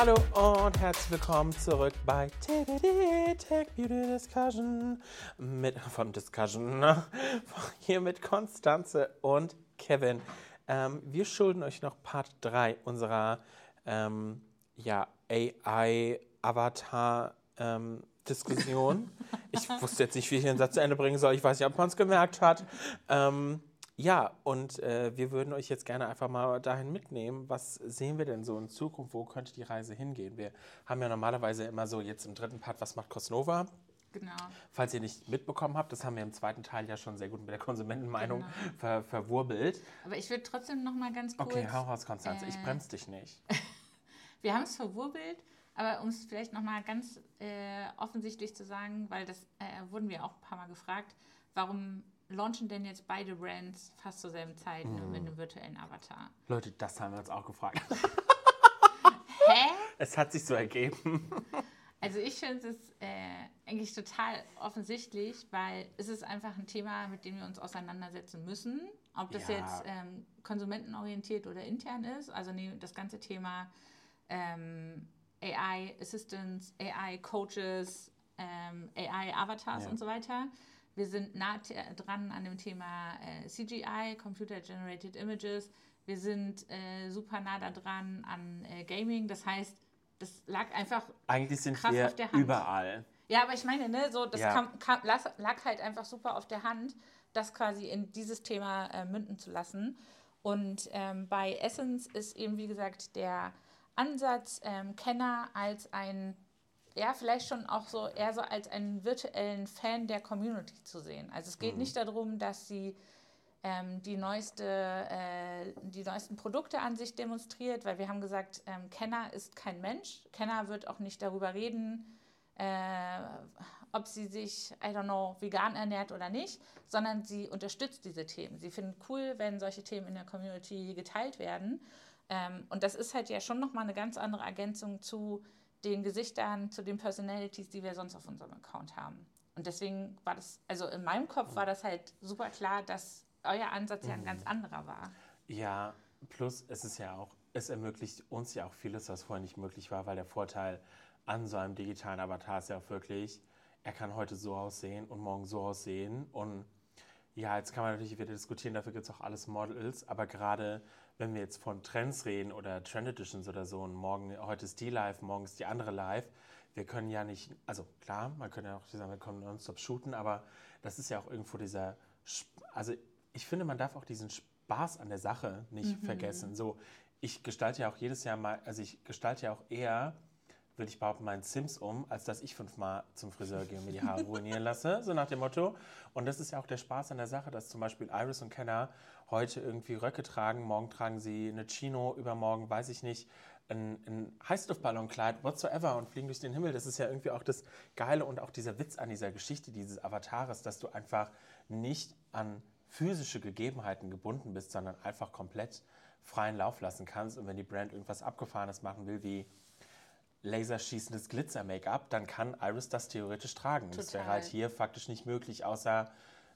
Hallo und herzlich willkommen zurück bei TBD Tech Beauty Discussion mit von Discussion ne? hier mit Konstanze und Kevin. Ähm, wir schulden euch noch Part 3 unserer ähm, ja, AI Avatar ähm, Diskussion. ich wusste jetzt nicht, wie ich den Satz zu Ende bringen soll. Ich weiß nicht, ob man es gemerkt hat. Ähm, ja, und äh, wir würden euch jetzt gerne einfach mal dahin mitnehmen. Was sehen wir denn so in Zukunft? Wo könnte die Reise hingehen? Wir haben ja normalerweise immer so jetzt im dritten Part, was macht Cosnova? Genau. Falls ihr nicht mitbekommen habt, das haben wir im zweiten Teil ja schon sehr gut mit der Konsumentenmeinung Genau. ver verwurbelt. Aber ich würde trotzdem noch mal ganz kurz. Okay, hau raus, Konstanze. ich äh, bremse dich nicht. Wir haben es verwurbelt, aber um es vielleicht noch mal ganz äh, offensichtlich zu sagen, weil das äh, wurden wir auch ein paar Mal gefragt, warum launchen denn jetzt beide Brands fast zur selben Zeit ne, Mhm. mit einem virtuellen Avatar? Leute, das haben wir uns auch gefragt. Hä? es hat sich so ergeben. Also ich finde es äh, eigentlich total offensichtlich, weil es ist einfach ein Thema, mit dem wir uns auseinandersetzen müssen. Ob das Ja. jetzt ähm, konsumentenorientiert oder intern ist, also nee, das ganze Thema ähm, AI Assistants, AI Coaches, ähm, AI Avatars Ja. und so weiter. Wir sind nah t- dran an dem Thema äh, CGI, Computer Generated Images. Wir sind äh, super nah da dran an äh, Gaming. Das heißt, das lag einfach Eigentlich sind Krass wir auf der Hand. überall. ja, aber ich meine, ne, so, das Ja. kam, kam, lag halt einfach super auf der Hand, das quasi in dieses Thema äh, münden zu lassen. Und ähm, bei Essence ist eben, wie gesagt, der Ansatz, ähm, Kenner als ein, ja, vielleicht schon auch so eher so als einen virtuellen Fan der Community zu sehen. Also es geht nicht darum, dass sie ähm, die, neueste, äh, die neuesten Produkte an sich demonstriert, weil wir haben gesagt, ähm, Kenner ist kein Mensch. Kenner wird auch nicht darüber reden, äh, ob sie sich, I don't know, vegan ernährt oder nicht, sondern sie unterstützt diese Themen. Sie findet cool, wenn solche Themen in der Community geteilt werden. Ähm, und das ist halt ja schon nochmal eine ganz andere Ergänzung zu den Gesichtern, zu den Personalities, die wir sonst auf unserem Account haben. Und deswegen war das, also in meinem Kopf war das halt super klar, dass euer Ansatz ja ein ganz anderer war. Ja, plus es ist ja auch, es ermöglicht uns ja auch vieles, was vorher nicht möglich war, weil der Vorteil an so einem digitalen Avatar ist ja auch wirklich, er kann heute so aussehen und morgen so aussehen. Und ja, jetzt kann man natürlich wieder diskutieren, dafür gibt es auch alles Models, aber gerade wenn wir jetzt von Trends reden oder Trend Editions oder so und morgen, heute ist die live, morgen ist die andere live, wir können ja nicht, also klar, man könnte ja auch sagen, wir können nonstop shooten, aber das ist ja auch irgendwo dieser, also ich finde, man darf auch diesen Spaß an der Sache nicht vergessen. So, ich gestalte ja auch jedes Jahr mal, also ich gestalte ja auch eher, will ich behaupten, meinen Sims um, als dass ich fünfmal zum Friseur gehe und mir die Haare ruinieren lasse, so nach dem Motto. Und das ist ja auch der Spaß an der Sache, dass zum Beispiel Iris und Kenner heute irgendwie Röcke tragen, morgen tragen sie eine Chino, übermorgen weiß ich nicht, ein, ein Heißluftballonkleid, whatsoever und fliegen durch den Himmel. Das ist ja irgendwie auch das Geile und auch dieser Witz an dieser Geschichte dieses Avatares, dass du einfach nicht an physische Gegebenheiten gebunden bist, sondern einfach komplett freien Lauf lassen kannst. Und wenn die Brand irgendwas Abgefahrenes machen will, wie laserschießendes Glitzer-Make-up, dann kann Iris das theoretisch tragen. Das wäre Total. halt hier faktisch nicht möglich, außer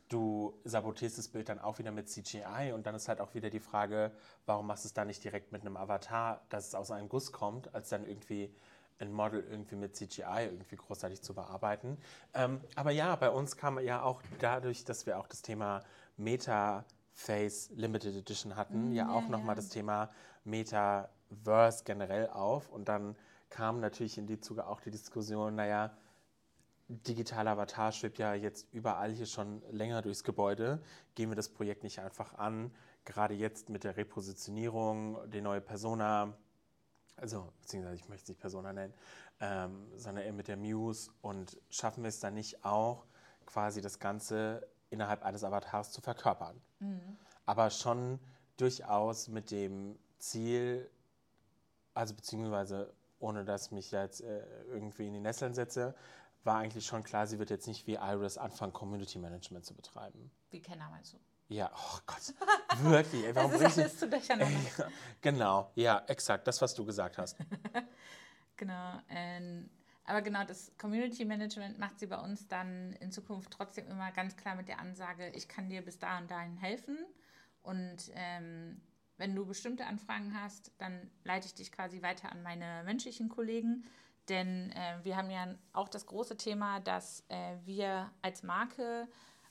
du sabotierst das Bild dann auch wieder mit CGI und dann ist halt auch wieder die Frage, warum machst du es dann nicht direkt mit einem Avatar, dass es aus einem Guss kommt, als dann irgendwie ein Model irgendwie mit CGI irgendwie großartig zu bearbeiten. Ähm, aber ja, bei uns kam ja auch dadurch, dass wir auch das Thema Meta Face Limited Edition hatten, ja auch ja, nochmal ja. das Thema Metaverse generell auf und dann kam natürlich in die Zuge auch die Diskussion, naja, digitaler Avatar schwebt ja jetzt überall hier schon länger durchs Gebäude. Gehen wir das Projekt nicht einfach an, gerade jetzt mit der Repositionierung, die neue Persona, also beziehungsweise ich möchte es nicht Persona nennen, ähm, sondern eher mit der Muse und schaffen wir es dann nicht auch, quasi das Ganze innerhalb eines Avatars zu verkörpern. Aber schon durchaus mit dem Ziel, also beziehungsweise ohne dass mich jetzt äh, irgendwie in die Nesseln setze, war eigentlich schon klar, sie wird jetzt nicht wie Iris anfangen, Community Management zu betreiben. Wie Kenner meinst du? Ja, oh Gott, wirklich. Ey, Das warum ist bringst du- alles zu durcheinander. Ey, genau, ja, exakt, das, was du gesagt hast. Genau. Ähm, aber genau, das Community Management macht sie bei uns dann in Zukunft trotzdem immer ganz klar mit der Ansage, ich kann dir bis da und dahin helfen. Und ähm, wenn du bestimmte Anfragen hast, dann leite ich dich quasi weiter an meine menschlichen Kollegen. Denn äh, wir haben ja auch das große Thema, dass äh, wir als Marke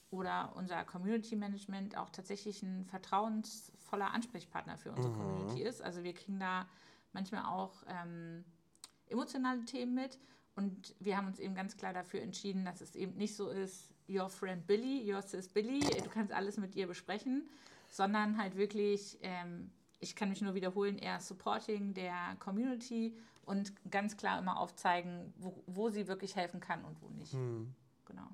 oder unser Community Management auch tatsächlich ein vertrauensvoller Ansprechpartner für unsere mhm. Community ist. Also wir kriegen da manchmal auch ähm, emotionale Themen mit. Und wir haben uns eben ganz klar dafür entschieden, dass es eben nicht so ist, your friend Billy, your sis Billy, du kannst alles mit ihr besprechen, sondern halt wirklich, ähm, ich kann mich nur wiederholen, eher Supporting der Community und ganz klar immer aufzeigen, wo, wo sie wirklich helfen kann und wo nicht. Hm. Genau.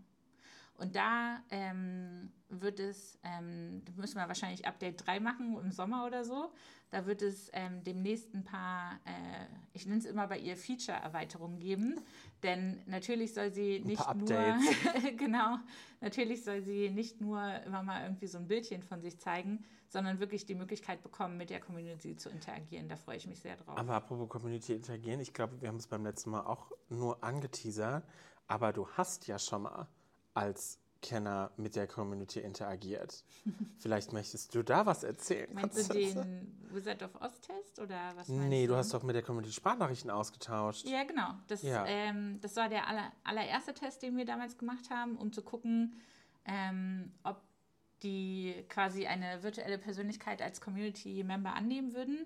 Und da ähm, wird es, ähm, müssen wir wahrscheinlich Update 3 machen im Sommer oder so. Da wird es ähm, demnächst ein paar, äh, ich nenne es immer bei ihr Feature-Erweiterungen geben. Denn natürlich soll sie nicht nur, genau, natürlich soll sie nicht nur immer mal irgendwie so ein Bildchen von sich zeigen, sondern wirklich die Möglichkeit bekommen, mit der Community zu interagieren. Da freue ich mich sehr drauf. Aber apropos Community interagieren, ich glaube, wir haben es beim letzten Mal auch nur angeteasert, aber du hast ja schon mal als Kenner mit der Community interagiert. Vielleicht möchtest du da was erzählen. Meinst du den Wizard of Oz Test oder was meinst Nee, du hast doch mit der Community Sprachnachrichten ausgetauscht. Ja, genau. Das, ja. Ähm, das war der aller, allererste Test, den wir damals gemacht haben, um zu gucken, ähm, ob die quasi eine virtuelle Persönlichkeit als Community-Member annehmen würden.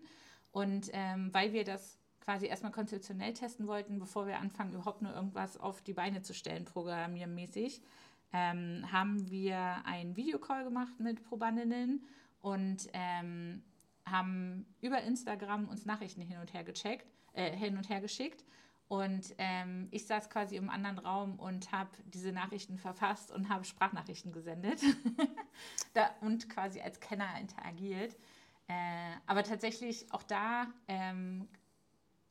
Und ähm, weil wir das quasi erstmal konzeptionell testen wollten, bevor wir anfangen, überhaupt nur irgendwas auf die Beine zu stellen, programmiermäßig, ähm, haben wir einen Videocall gemacht mit Probandinnen und ähm, haben über Instagram uns Nachrichten hin und her gecheckt, äh, hin und her geschickt. Und ähm, ich saß quasi im anderen Raum und habe diese Nachrichten verfasst und habe Sprachnachrichten gesendet da, und quasi als Kenner interagiert. Äh, aber tatsächlich auch da ähm,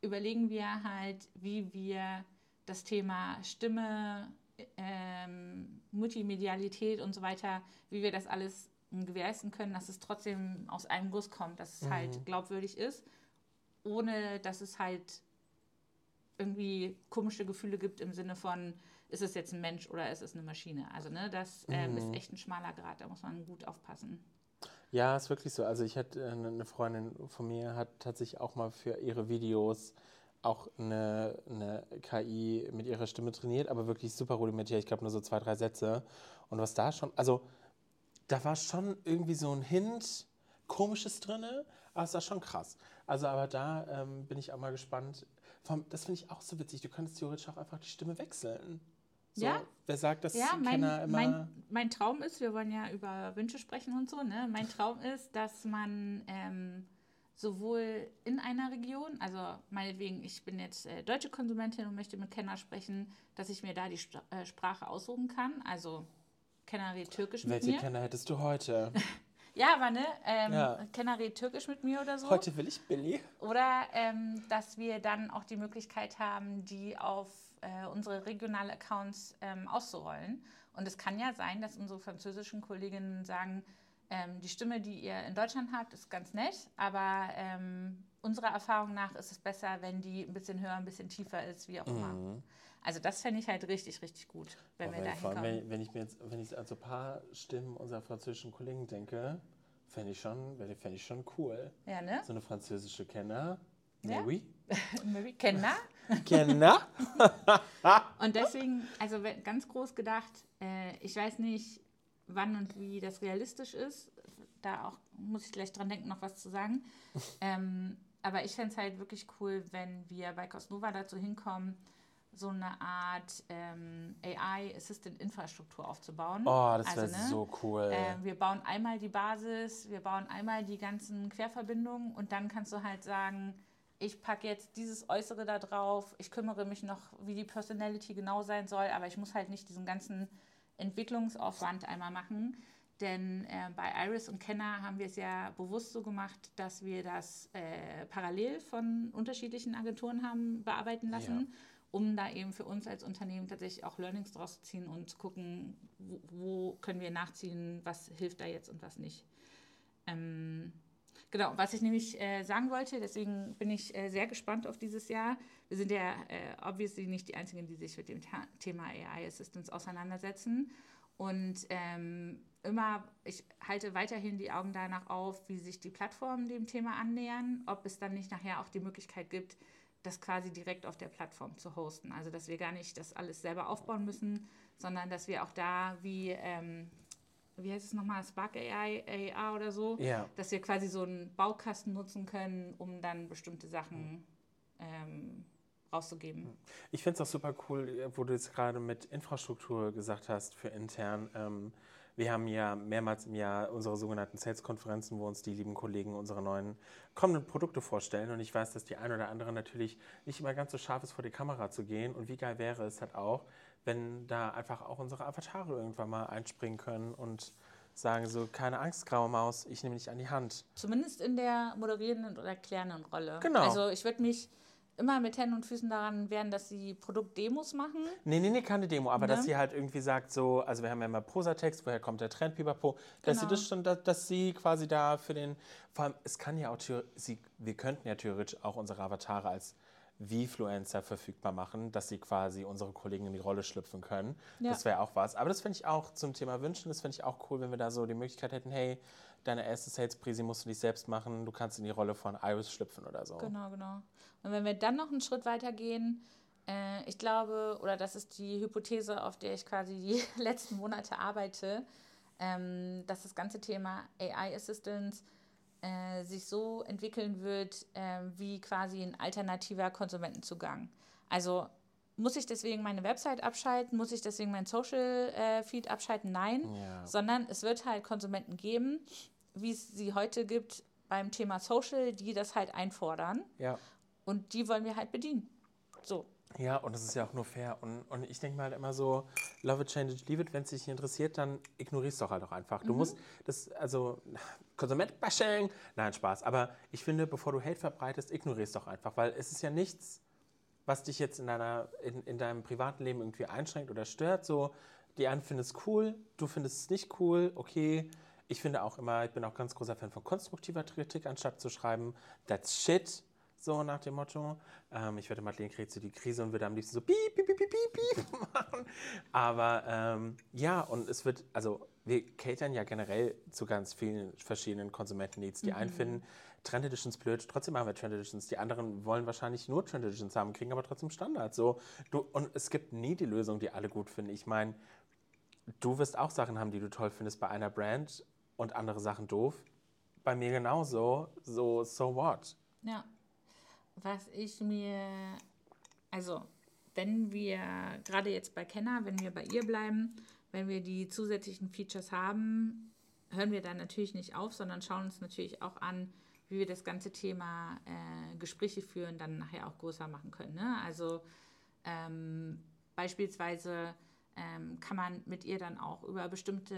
überlegen wir halt, wie wir das Thema Stimme, ähm, Multimedialität und so weiter, wie wir das alles gewährleisten können, dass es trotzdem aus einem Guss kommt, dass es halt mhm. halt glaubwürdig ist, ohne dass es halt irgendwie komische Gefühle gibt im Sinne von, ist es jetzt ein Mensch oder ist es eine Maschine? Also ne, das ähm, mhm. ist echt ein schmaler Grad, da muss man gut aufpassen. Ja, ist wirklich so. Also ich hatte äh, eine Freundin von mir hat tatsächlich auch mal für ihre Videos auch eine, eine KI mit ihrer Stimme trainiert, aber wirklich super rudimentär. Ich glaube nur so zwei, drei Sätze. Und was da schon, also da war schon irgendwie so ein Hint, komisches drin, aber es war schon krass. Also aber da ähm, bin ich auch mal gespannt. Das finde ich auch so witzig. Du könntest theoretisch auch einfach die Stimme wechseln. So, ja. Wer sagt, dass ja, mein, Kenner immer. Mein, mein, Traum ist, wir wollen ja über Wünsche sprechen und so, ne? Mein Traum ist, dass man ähm, sowohl in einer Region, also meinetwegen, ich bin jetzt äh, deutsche Konsumentin und möchte mit Kenner sprechen, dass ich mir da die St äh, Sprache aussuchen kann. Also Kenner redet Türkisch Welche mit mir. Welche Kenner hättest du heute? ja, aber ne, ähm, ja. Kenner redet Türkisch mit mir oder so. Heute will ich Billy. Oder ähm, dass wir dann auch die Möglichkeit haben, die auf äh, unsere regionalen Accounts ähm, auszurollen. Und es kann ja sein, dass unsere französischen Kolleginnen sagen, ähm, die Stimme, die ihr in Deutschland habt, ist ganz nett, aber ähm, unserer Erfahrung nach ist es besser, wenn die ein bisschen höher, ein bisschen tiefer ist, wie auch immer. Mhm. Also das fände ich halt richtig, richtig gut, wenn aber wir da hinkommen. Wenn, wenn, ich mir jetzt, wenn ich an so ein paar Stimmen unserer französischen Kollegen denke, fände ich schon, fände ich schon cool. Ja, ne? So eine französische Kenner. Ja. Oui. Kenner. Kenner. und deswegen, also ganz groß gedacht, äh, ich weiß nicht, wann und wie das realistisch ist. Da auch muss ich gleich dran denken, noch was zu sagen. ähm, aber ich fände es halt wirklich cool, wenn wir bei Cosnova dazu hinkommen, so eine Art ähm, AI-Assistant-Infrastruktur aufzubauen. Oh, das wäre also, ne, so cool. Äh, wir bauen einmal die Basis, wir bauen einmal die ganzen Querverbindungen und dann kannst du halt sagen, ich packe jetzt dieses Äußere da drauf, ich kümmere mich noch, wie die Personality genau sein soll, aber ich muss halt nicht diesen ganzen Entwicklungsaufwand einmal machen. Denn äh, bei Iris und Kenner haben wir es ja bewusst so gemacht, dass wir das äh, parallel von unterschiedlichen Agenturen haben bearbeiten lassen, ja. um da eben für uns als Unternehmen tatsächlich auch Learnings draus zu ziehen und zu gucken, wo, wo können wir nachziehen, was hilft da jetzt und was nicht. Ähm, Genau, was ich nämlich äh, sagen wollte, deswegen bin ich äh, sehr gespannt auf dieses Jahr. Wir sind ja äh, obviously nicht die Einzigen, die sich mit dem Ta Thema AI Assistance auseinandersetzen. Und ähm, immer, ich halte weiterhin die Augen danach auf, wie sich die Plattformen dem Thema annähern, ob es dann nicht nachher auch die Möglichkeit gibt, das quasi direkt auf der Plattform zu hosten. Also dass wir gar nicht das alles selber aufbauen müssen, sondern dass wir auch da wie, ähm, wie heißt es nochmal, Spark AI, AR oder so, Ja. dass wir quasi so einen Baukasten nutzen können, um dann bestimmte Sachen ähm, rauszugeben. Ich finde es auch super cool, wo du jetzt gerade mit Infrastruktur gesagt hast für intern. Ähm, wir haben ja mehrmals im Jahr unsere sogenannten Sales-Konferenzen, wo uns die lieben Kollegen unsere neuen kommenden Produkte vorstellen. Und ich weiß, dass die ein oder andere natürlich nicht immer ganz so scharf ist, vor die Kamera zu gehen. Und wie geil wäre es halt auch, wenn da einfach auch unsere Avatare irgendwann mal einspringen können und sagen so, keine Angst, graue Maus, ich nehme dich an die Hand. Zumindest in der moderierenden oder erklärenden Rolle. Genau. Also ich würde mich immer mit Händen und Füßen daran wehren, dass sie Produktdemos machen. Nee, nee, nee, keine Demo, aber Ne? dass sie halt irgendwie sagt, so, also wir haben ja immer Prosatext, woher kommt der Trend, pipapo, dass sie Genau. das schon, dass, dass sie quasi da für den, vor allem, es kann ja auch, sie, wir könnten ja theoretisch auch unsere Avatare als V-Fluencer verfügbar machen, dass sie quasi unsere Kollegen in die Rolle schlüpfen können. Ja. Das wäre auch was. Aber das finde ich auch zum Thema Wünschen, das finde ich auch cool, wenn wir da so die Möglichkeit hätten, hey, deine erste Sales-Prise musst du nicht selbst machen, du kannst in die Rolle von Iris schlüpfen oder so. Genau, genau. Und wenn wir dann noch einen Schritt weiter gehen, äh, ich glaube, oder das ist die Hypothese, auf der ich quasi die letzten Monate arbeite, ähm, dass das ganze Thema AI Assistance äh, sich so entwickeln wird, äh, wie quasi ein alternativer Konsumentenzugang. Also muss ich deswegen meine Website abschalten? Muss ich deswegen mein Social äh, Feed abschalten? Nein, Ja. sondern es wird halt Konsumenten geben, wie es sie heute gibt beim Thema Social, die das halt einfordern. Ja. Und die wollen wir halt bedienen. So. Ja, und das ist ja auch nur fair. Und, und ich denke mal halt immer so, love it, change it, leave it. Wenn es dich nicht interessiert, dann ignorierst doch halt auch einfach. Du musst das, also, Konsument-Bashing, nein, Spaß. Aber ich finde, bevor du Hate verbreitest, ignorierst doch einfach. Weil es ist ja nichts, was dich jetzt in, deiner, in, in deinem privaten Leben irgendwie einschränkt oder stört. So, die einen finden es cool, du findest es nicht cool, okay. Ich finde auch immer, ich bin auch ganz großer Fan von konstruktiver Kritik, anstatt zu schreiben, that's shit, so nach dem Motto. Ähm, ich werde Madeleine kriegt so die Krise und würde am liebsten so piep, piep, piep, piep, piep, machen. Aber ähm, ja, und es wird, also wir catern ja generell zu ganz vielen verschiedenen Konsumentenneeds. Die einen finden Trend Editions blöd, trotzdem haben wir Trend Editions. Die anderen wollen wahrscheinlich nur Trend Editions haben, kriegen aber trotzdem Standard. So, du, und es gibt nie die Lösung, die alle gut finden. Ich meine, du wirst auch Sachen haben, die du toll findest bei einer Brand und andere Sachen doof. Bei mir genauso. So, so what? Ja. Was ich mir, also wenn wir, gerade jetzt bei Kenner, wenn wir bei ihr bleiben, wenn wir die zusätzlichen Features haben, hören wir da natürlich nicht auf, sondern schauen uns natürlich auch an, wie wir das ganze Thema äh, Gespräche führen dann nachher auch größer machen können. Ne? Also ähm, beispielsweise ähm, kann man mit ihr dann auch über bestimmte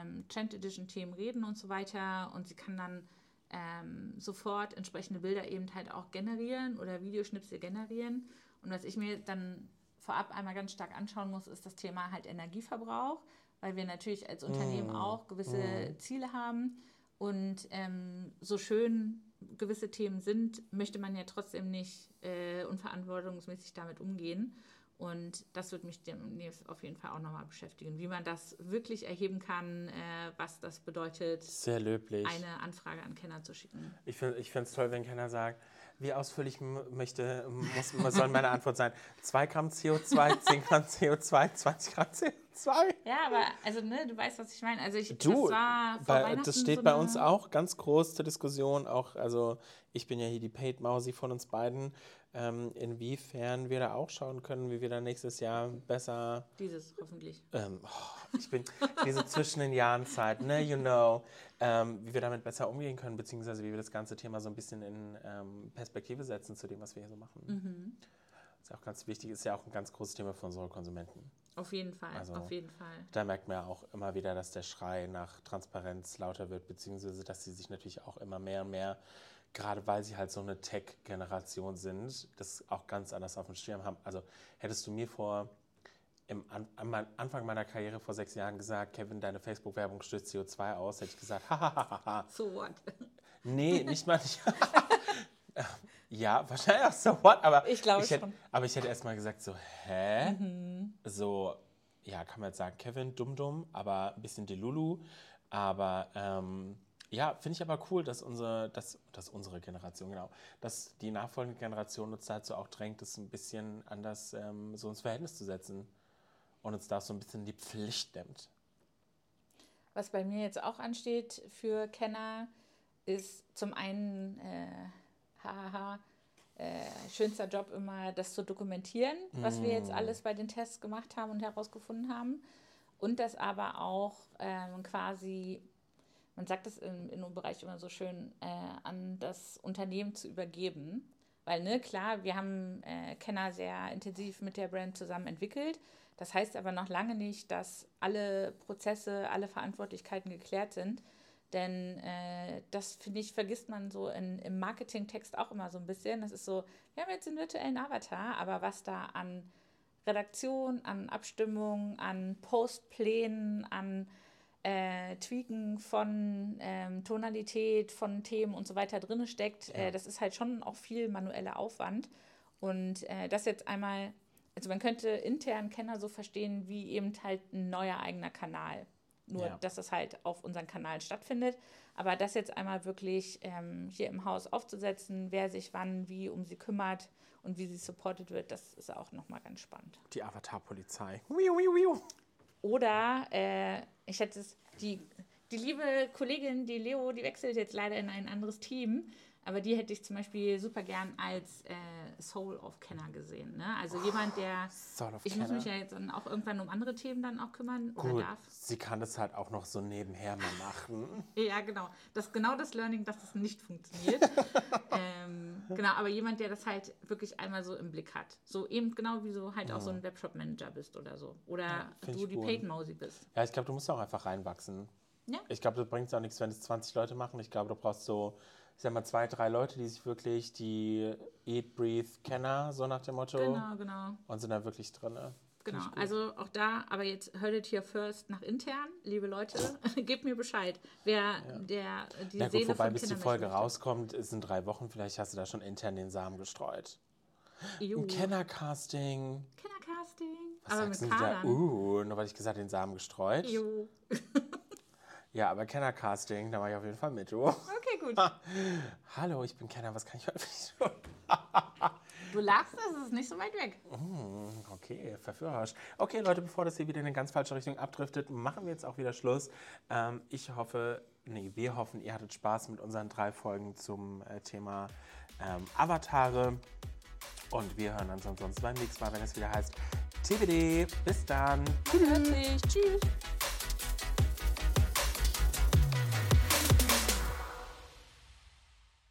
ähm, Trend Edition Themen reden und so weiter und sie kann dann ähm, sofort entsprechende Bilder eben halt auch generieren oder Videoschnipsel generieren. Und was ich mir dann vorab einmal ganz stark anschauen muss, ist das Thema halt Energieverbrauch, weil wir natürlich als Unternehmen auch gewisse Ziele haben. Und ähm, so schön gewisse Themen sind, möchte man ja trotzdem nicht äh, unverantwortungsmäßig damit umgehen. Und das wird mich demnächst auf jeden Fall auch nochmal beschäftigen, wie man das wirklich erheben kann, äh, was das bedeutet, Sehr löblich. eine Anfrage an Kenner zu schicken. Ich finde es toll, wenn keiner sagt, wie ausführlich möchte, muss, soll meine Antwort sein? 2 Gramm CO2, 10 Gramm CO2, 20 Gramm CO2. Ja, aber also ne, du weißt, was ich meine. Also ich, Du, das bei, das steht so bei uns auch ganz groß zur Diskussion. Auch, also ich bin ja hier die Paid Mausi von uns beiden. Ähm, inwiefern wir da auch schauen können, wie wir da nächstes Jahr besser Dieses hoffentlich. ähm, oh, ich bin diese zwischen den Jahren Zeit, ne, you know, ähm, wie wir damit besser umgehen können, beziehungsweise wie wir das ganze Thema so ein bisschen in ähm, Perspektive setzen zu dem, was wir hier so machen. Mhm. Ist ja auch ganz wichtig, ist ja auch ein ganz großes Thema für unsere Konsumenten. Auf jeden Fall, Also- auf jeden Fall. Da merkt man ja auch immer wieder, dass der Schrei nach Transparenz lauter wird, beziehungsweise dass sie sich natürlich auch immer mehr und mehr, gerade weil sie halt so eine Tech-Generation sind, das auch ganz anders auf dem Schirm haben. Also hättest du mir vor im An am Anfang meiner Karriere vor sechs Jahren gesagt, Kevin, deine Facebook-Werbung stößt CO2 aus, hätte ich gesagt, hahaha. So what? Nee, nicht mal nicht. ja, wahrscheinlich auch so what, aber Ich glaube hätte, schon. Aber ich hätte erstmal gesagt, so, hä? Mhm. So, ja, kann man jetzt sagen, Kevin, dumm, dumm, aber ein bisschen Delulu. Aber ähm, ja, finde ich aber cool, dass unsere, dass, dass unsere Generation, genau, dass die nachfolgende Generation uns dazu auch drängt, das ein bisschen anders ähm, so ins Verhältnis zu setzen und uns da so ein bisschen die Pflicht nimmt. Was bei mir jetzt auch ansteht für Kenner, ist zum einen, äh, haha, äh, schönster Job immer, das zu dokumentieren, was mm. wir jetzt mm. alles bei den Tests gemacht haben und herausgefunden haben. Und das aber auch ähm, quasi, man sagt das im Inno-Bereich immer so schön, äh, an das Unternehmen zu übergeben. Weil, ne, klar, wir haben äh, Kenner sehr intensiv mit der Brand zusammen entwickelt. Das heißt aber noch lange nicht, dass alle Prozesse, alle Verantwortlichkeiten geklärt sind. Denn äh, das, finde ich, vergisst man so in, im Marketingtext auch immer so ein bisschen. Das ist so, wir haben jetzt einen virtuellen Avatar, aber was da an Redaktion, an Abstimmung, an Postplänen, an äh, Tweaken von ähm, Tonalität, von Themen und so weiter drin steckt, ja. äh, das ist halt schon auch viel manueller Aufwand. Und äh, das jetzt einmal also man könnte intern Kenner so verstehen wie eben halt ein neuer eigener Kanal. Nur, ja. dass das halt auf unseren Kanal stattfindet. Aber das jetzt einmal wirklich ähm, hier im Haus aufzusetzen, wer sich wann, wie um sie kümmert und wie sie supported wird, das ist auch nochmal ganz spannend. Die Avatar-Polizei. Oder, äh, ich hätte es, die, die liebe Kollegin, die Leo, die wechselt jetzt leider in ein anderes Team. Aber die hätte ich zum Beispiel super gern als äh, Soul of Kenner gesehen. Ne? Also oh, jemand, der. Soul of ich Kenner. muss mich ja jetzt dann auch irgendwann um andere Themen dann auch kümmern Gut, oder darf. Sie kann das halt auch noch so nebenher mal machen. ja, genau. Das genau das Learning, dass das nicht funktioniert. ähm, genau, aber jemand, der das halt wirklich einmal so im Blick hat. So eben genau wie du halt ja. auch so ein Webshop-Manager bist oder so. Oder ja, du die Paid Mausi bist. Ja, ich glaube, du musst auch einfach reinwachsen. Ja. Ich glaube, das bringt auch nichts, wenn es 20 Leute machen. Ich glaube, du brauchst so ich sag mal, zwei, drei Leute, die sich wirklich die Eat, Breathe, Kenner, so nach dem Motto. Genau, genau. Und sind da wirklich drin. Genau, also auch da, aber jetzt hört it hier first nach intern, liebe Leute, gebt mir Bescheid, wer ja. der die ja, gut, Seele wobei, bis die Folge rauskommt, ist in drei Wochen, vielleicht hast du da schon intern den Samen gestreut. Ein Kennercasting. Kennercasting. Was aber sagst mit du da? Uh, nur weil ich gesagt den Samen gestreut. Jo. Ja, aber Kenner-Casting, da war ich auf jeden Fall mit, du. Okay, gut. Hallo, ich bin Kenner, was kann ich heute für tun? du lachst, es ist nicht so weit weg. Mm, okay, verführerisch. Okay, Leute, bevor das hier wieder in eine ganz falsche Richtung abdriftet, machen wir jetzt auch wieder Schluss. Ähm, ich hoffe, nee, wir hoffen, ihr hattet Spaß mit unseren drei Folgen zum äh, Thema ähm, Avatare. Und wir hören uns ansonsten beim nächsten Mal, wenn es wieder heißt TBD. Bis dann. Tschüss. Tschüss.